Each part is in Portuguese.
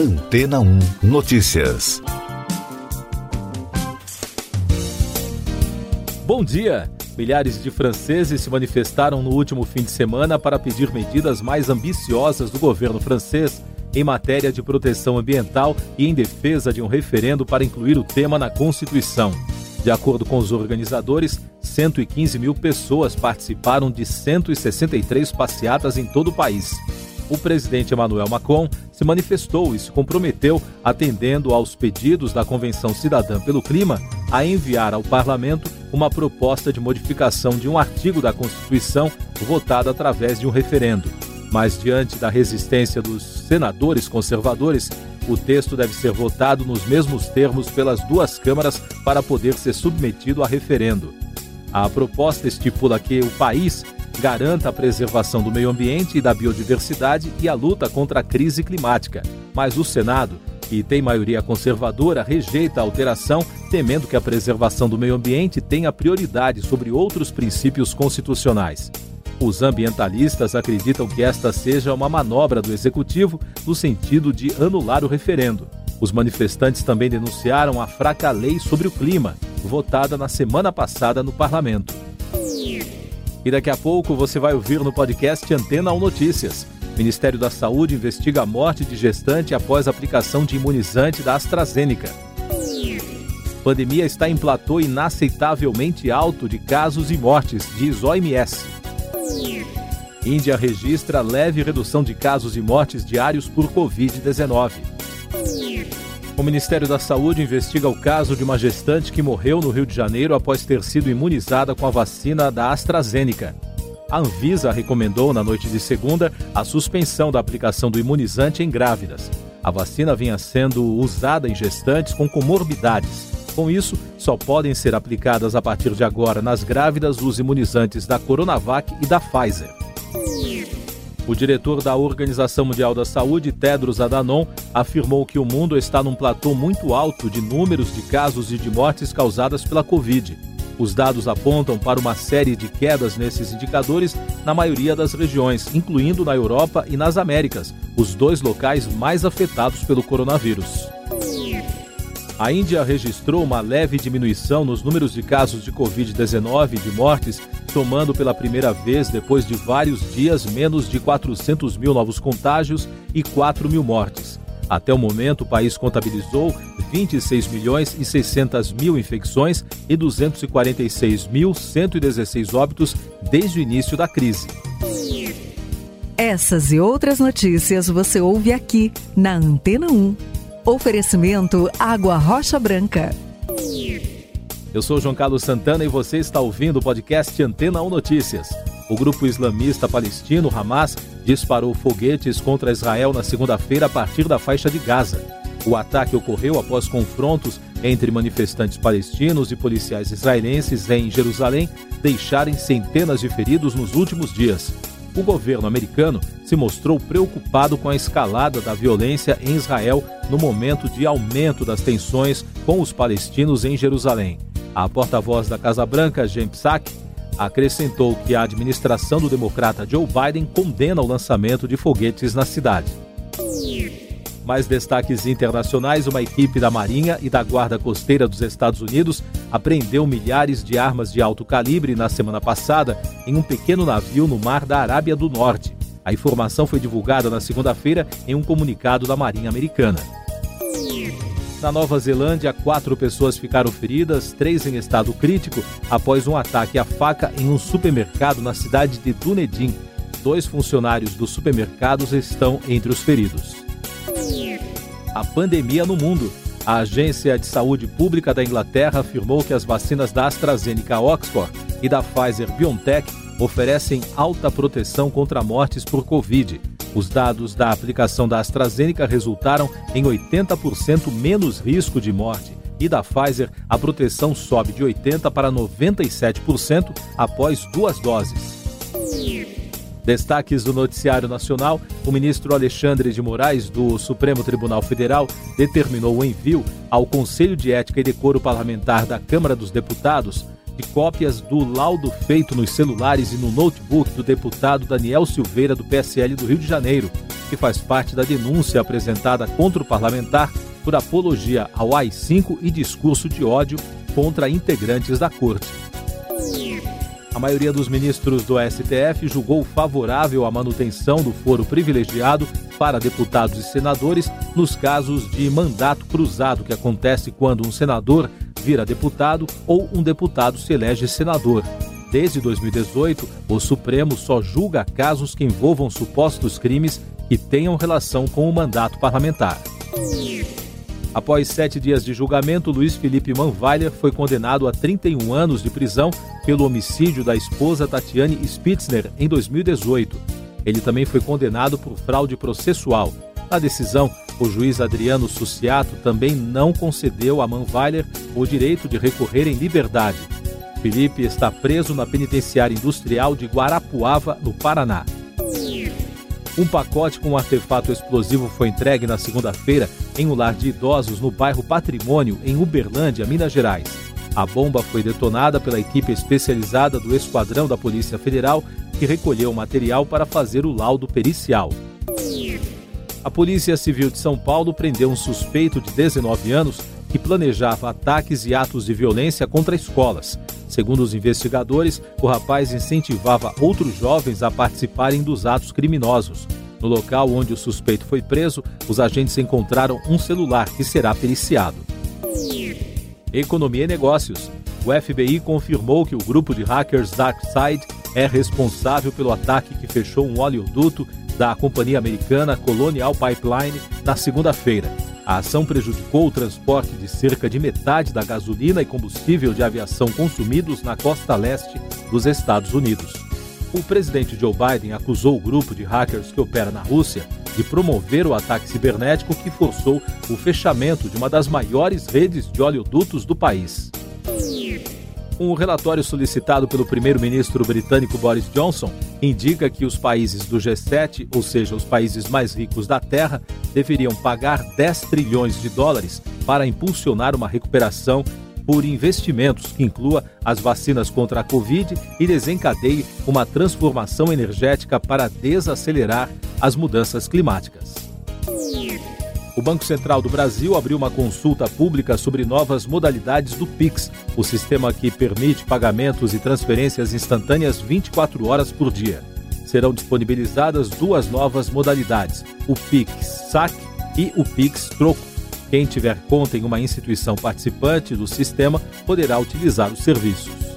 Antena 1 Notícias. Bom dia! Milhares de franceses se manifestaram no último fim de semana para pedir medidas mais ambiciosas do governo francês em matéria de proteção ambiental e em defesa de um referendo para incluir o tema na Constituição. De acordo com os organizadores, 115 mil pessoas participaram de 163 passeatas em todo o país. O presidente Emmanuel Macron se manifestou e se comprometeu, atendendo aos pedidos da Convenção Cidadã pelo Clima, a enviar ao parlamento uma proposta de modificação de um artigo da Constituição votada através de um referendo. Mas, diante da resistência dos senadores conservadores, o texto deve ser votado nos mesmos termos pelas duas câmaras para poder ser submetido a referendo. A proposta estipula que o país garanta a preservação do meio ambiente e da biodiversidade e a luta contra a crise climática. Mas o Senado, que tem maioria conservadora, rejeita a alteração, temendo que a preservação do meio ambiente tenha prioridade sobre outros princípios constitucionais. Os ambientalistas acreditam que esta seja uma manobra do executivo no sentido de anular o referendo. Os manifestantes também denunciaram a fraca lei sobre o clima, votada na semana passada no parlamento. E daqui a pouco você vai ouvir no podcast Antena 1 Notícias. Ministério da Saúde investiga a morte de gestante após aplicação de imunizante da AstraZeneca. Pandemia está em platô inaceitavelmente alto de casos e mortes, diz OMS. Índia registra leve redução de casos e mortes diários por Covid-19. O Ministério da Saúde investiga o caso de uma gestante que morreu no Rio de Janeiro após ter sido imunizada com a vacina da AstraZeneca. A Anvisa recomendou na noite de segunda a suspensão da aplicação do imunizante em grávidas. A vacina vinha sendo usada em gestantes com comorbidades. Com isso, só podem ser aplicadas a partir de agora nas grávidas os imunizantes da Coronavac e da Pfizer. O diretor da Organização Mundial da Saúde, Tedros Adhanom, afirmou que o mundo está num platô muito alto de números de casos e de mortes causadas pela Covid. Os dados apontam para uma série de quedas nesses indicadores na maioria das regiões, incluindo na Europa e nas Américas, os dois locais mais afetados pelo coronavírus. A Índia registrou uma leve diminuição nos números de casos de Covid-19 e de mortes, tomando pela primeira vez, depois de vários dias, menos de 400 mil novos contágios e 4 mil mortes. Até o momento, o país contabilizou 26 milhões e 600 mil infecções e 246.116 óbitos desde o início da crise. Essas e outras notícias você ouve aqui na Antena 1. Oferecimento Água Rocha Branca. Eu sou João Carlos Santana e você está ouvindo o podcast Antena 1 Notícias. O grupo islamista palestino Hamas disparou foguetes contra Israel na segunda-feira a partir da faixa de Gaza. O ataque ocorreu após confrontos entre manifestantes palestinos e policiais israelenses em Jerusalém deixarem centenas de feridos nos últimos dias o governo americano se mostrou preocupado com a escalada da violência em Israel no momento de aumento das tensões com os palestinos em Jerusalém. A porta-voz da Casa Branca, Jen Psaki, acrescentou que a administração do democrata Joe Biden condena o lançamento de foguetes na cidade. Mais destaques internacionais: uma equipe da Marinha e da Guarda Costeira dos Estados Unidos apreendeu milhares de armas de alto calibre na semana passada em um pequeno navio no mar da Arábia do Norte. A informação foi divulgada na segunda-feira em um comunicado da Marinha Americana. Na Nova Zelândia, quatro pessoas ficaram feridas, três em estado crítico, após um ataque à faca em um supermercado na cidade de Dunedin. Dois funcionários dos supermercados estão entre os feridos. A pandemia no mundo. A Agência de Saúde Pública da Inglaterra afirmou que as vacinas da AstraZeneca Oxford e da Pfizer BioNTech oferecem alta proteção contra mortes por Covid. Os dados da aplicação da AstraZeneca resultaram em 80% menos risco de morte e da Pfizer a proteção sobe de 80% para 97% após duas doses. Destaques do Noticiário Nacional: o ministro Alexandre de Moraes, do Supremo Tribunal Federal, determinou o envio ao Conselho de Ética e Decoro Parlamentar da Câmara dos Deputados de cópias do laudo feito nos celulares e no notebook do deputado Daniel Silveira, do PSL do Rio de Janeiro. que faz parte da denúncia apresentada contra o parlamentar por apologia ao AI-5 e discurso de ódio contra integrantes da corte. A maioria dos ministros do STF julgou favorável a manutenção do foro privilegiado para deputados e senadores nos casos de mandato cruzado, que acontece quando um senador vira deputado ou um deputado se elege senador. Desde 2018, o Supremo só julga casos que envolvam supostos crimes que tenham relação com o mandato parlamentar. Após sete dias de julgamento, Luiz Felipe Manweiler foi condenado a 31 anos de prisão pelo homicídio da esposa Tatiane Spitzner em 2018. Ele também foi condenado por fraude processual. Na decisão, o juiz Adriano Suciato também não concedeu a Manweiler o direito de recorrer em liberdade. Felipe está preso na penitenciária industrial de Guarapuava, no Paraná. Um pacote com um artefato explosivo foi entregue na segunda-feira em um lar de idosos no bairro Patrimônio, em Uberlândia, Minas Gerais. A bomba foi detonada pela equipe especializada do Esquadrão da Polícia Federal, que recolheu o material para fazer o laudo pericial. A Polícia Civil de São Paulo prendeu um suspeito de 19 anos que planejava ataques e atos de violência contra escolas. Segundo os investigadores, o rapaz incentivava outros jovens a participarem dos atos criminosos. No local onde o suspeito foi preso, os agentes encontraram um celular que será periciado. Economia e Negócios. O FBI confirmou que o grupo de hackers DarkSide é responsável pelo ataque que fechou um oleoduto da companhia americana Colonial Pipeline na segunda-feira. A ação prejudicou o transporte de cerca de metade da gasolina e combustível de aviação consumidos na costa leste dos Estados Unidos. O presidente Joe Biden acusou o grupo de hackers que opera na Rússia de promover o ataque cibernético que forçou o fechamento de uma das maiores redes de oleodutos do país. Um relatório solicitado pelo primeiro-ministro britânico Boris Johnson indica que os países do G7, ou seja, os países mais ricos da Terra, deveriam pagar 10 trilhões de dólares para impulsionar uma recuperação por investimentos que inclua as vacinas contra a Covid e desencadeie uma transformação energética para desacelerar as mudanças climáticas. O Banco Central do Brasil abriu uma consulta pública sobre novas modalidades do Pix, o sistema que permite pagamentos e transferências instantâneas 24 horas por dia. Serão disponibilizadas duas novas modalidades, o Pix Saque e o Pix Troco. Quem tiver conta em uma instituição participante do sistema poderá utilizar os serviços.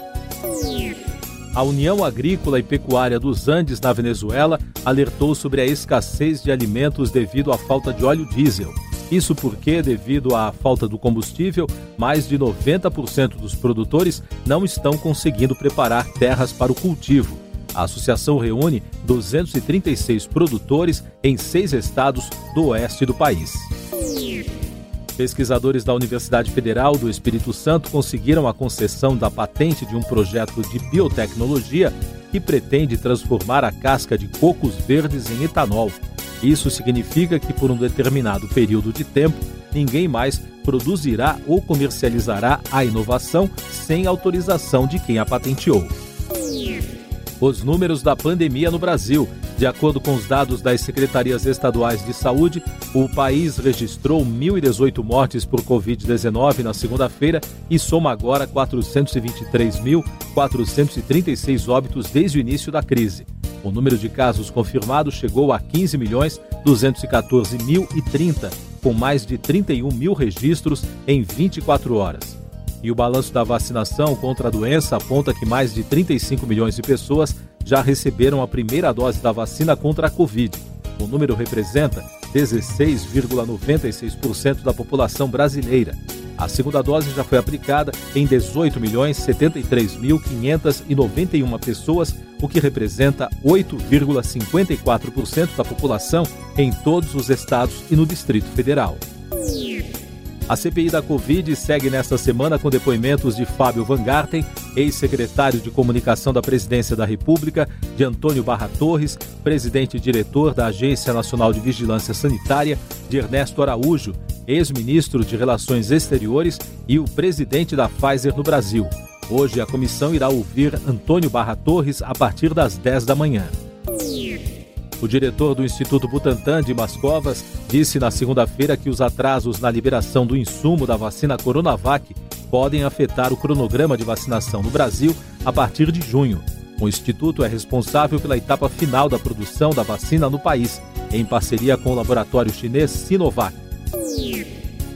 A União Agrícola e Pecuária dos Andes, na Venezuela, alertou sobre a escassez de alimentos devido à falta de óleo diesel. Isso porque, devido à falta do combustível, mais de 90% dos produtores não estão conseguindo preparar terras para o cultivo. A associação reúne 236 produtores em seis estados do oeste do país. Pesquisadores da Universidade Federal do Espírito Santo conseguiram a concessão da patente de um projeto de biotecnologia que pretende transformar a casca de cocos verdes em etanol. Isso significa que, por um determinado período de tempo, ninguém mais produzirá ou comercializará a inovação sem autorização de quem a patenteou. Os números da pandemia no Brasil. De acordo com os dados das secretarias estaduais de saúde, o país registrou 1.018 mortes por Covid-19 na segunda-feira e soma agora 423.436 óbitos desde o início da crise. O número de casos confirmados chegou a 15 milhões 214 mil e 30, com mais de 31 mil registros em 24 horas. E o balanço da vacinação contra a doença aponta que mais de 35 milhões de pessoas já receberam a primeira dose da vacina contra a Covid. O número representa 16,96% da população brasileira. A segunda dose já foi aplicada em 18.073.591 pessoas, o que representa 8,54% da população em todos os estados e no Distrito Federal. A CPI da Covid segue nesta semana com depoimentos de Fábio Van Garten, ex-secretário de Comunicação da Presidência da República, de Antônio Barra Torres, presidente e diretor da Agência Nacional de Vigilância Sanitária, de Ernesto Araújo, ex-ministro de Relações Exteriores e o presidente da Pfizer no Brasil. Hoje a comissão irá ouvir Antônio Barra Torres a partir das 10 da manhã. O diretor do Instituto Butantan de Mascovas disse na segunda-feira que os atrasos na liberação do insumo da vacina Coronavac podem afetar o cronograma de vacinação no Brasil a partir de junho. O Instituto é responsável pela etapa final da produção da vacina no país, em parceria com o laboratório chinês Sinovac.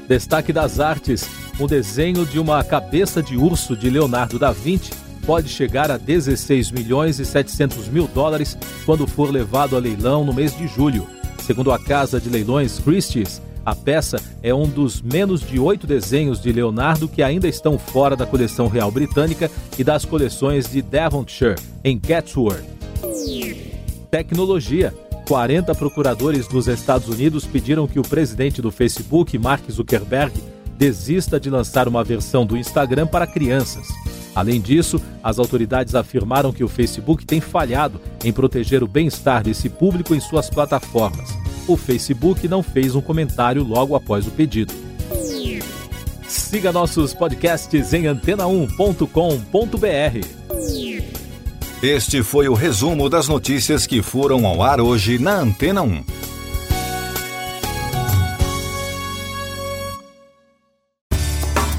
Destaque das artes: um desenho de uma cabeça de urso de Leonardo da Vinci pode chegar a 16 milhões e 700 mil dólares quando for levado a leilão no mês de julho. Segundo a casa de leilões Christie's, a peça é um dos menos de oito desenhos de Leonardo que ainda estão fora da coleção real britânica e das coleções de Devonshire, em Chatsworth. Tecnologia. 40 procuradores dos Estados Unidos pediram que o presidente do Facebook, Mark Zuckerberg, desista de lançar uma versão do Instagram para crianças. Além disso, as autoridades afirmaram que o Facebook tem falhado em proteger o bem-estar desse público em suas plataformas. O Facebook não fez um comentário logo após o pedido. Siga nossos podcasts em antena1.com.br. Este foi o resumo das notícias que foram ao ar hoje na Antena 1.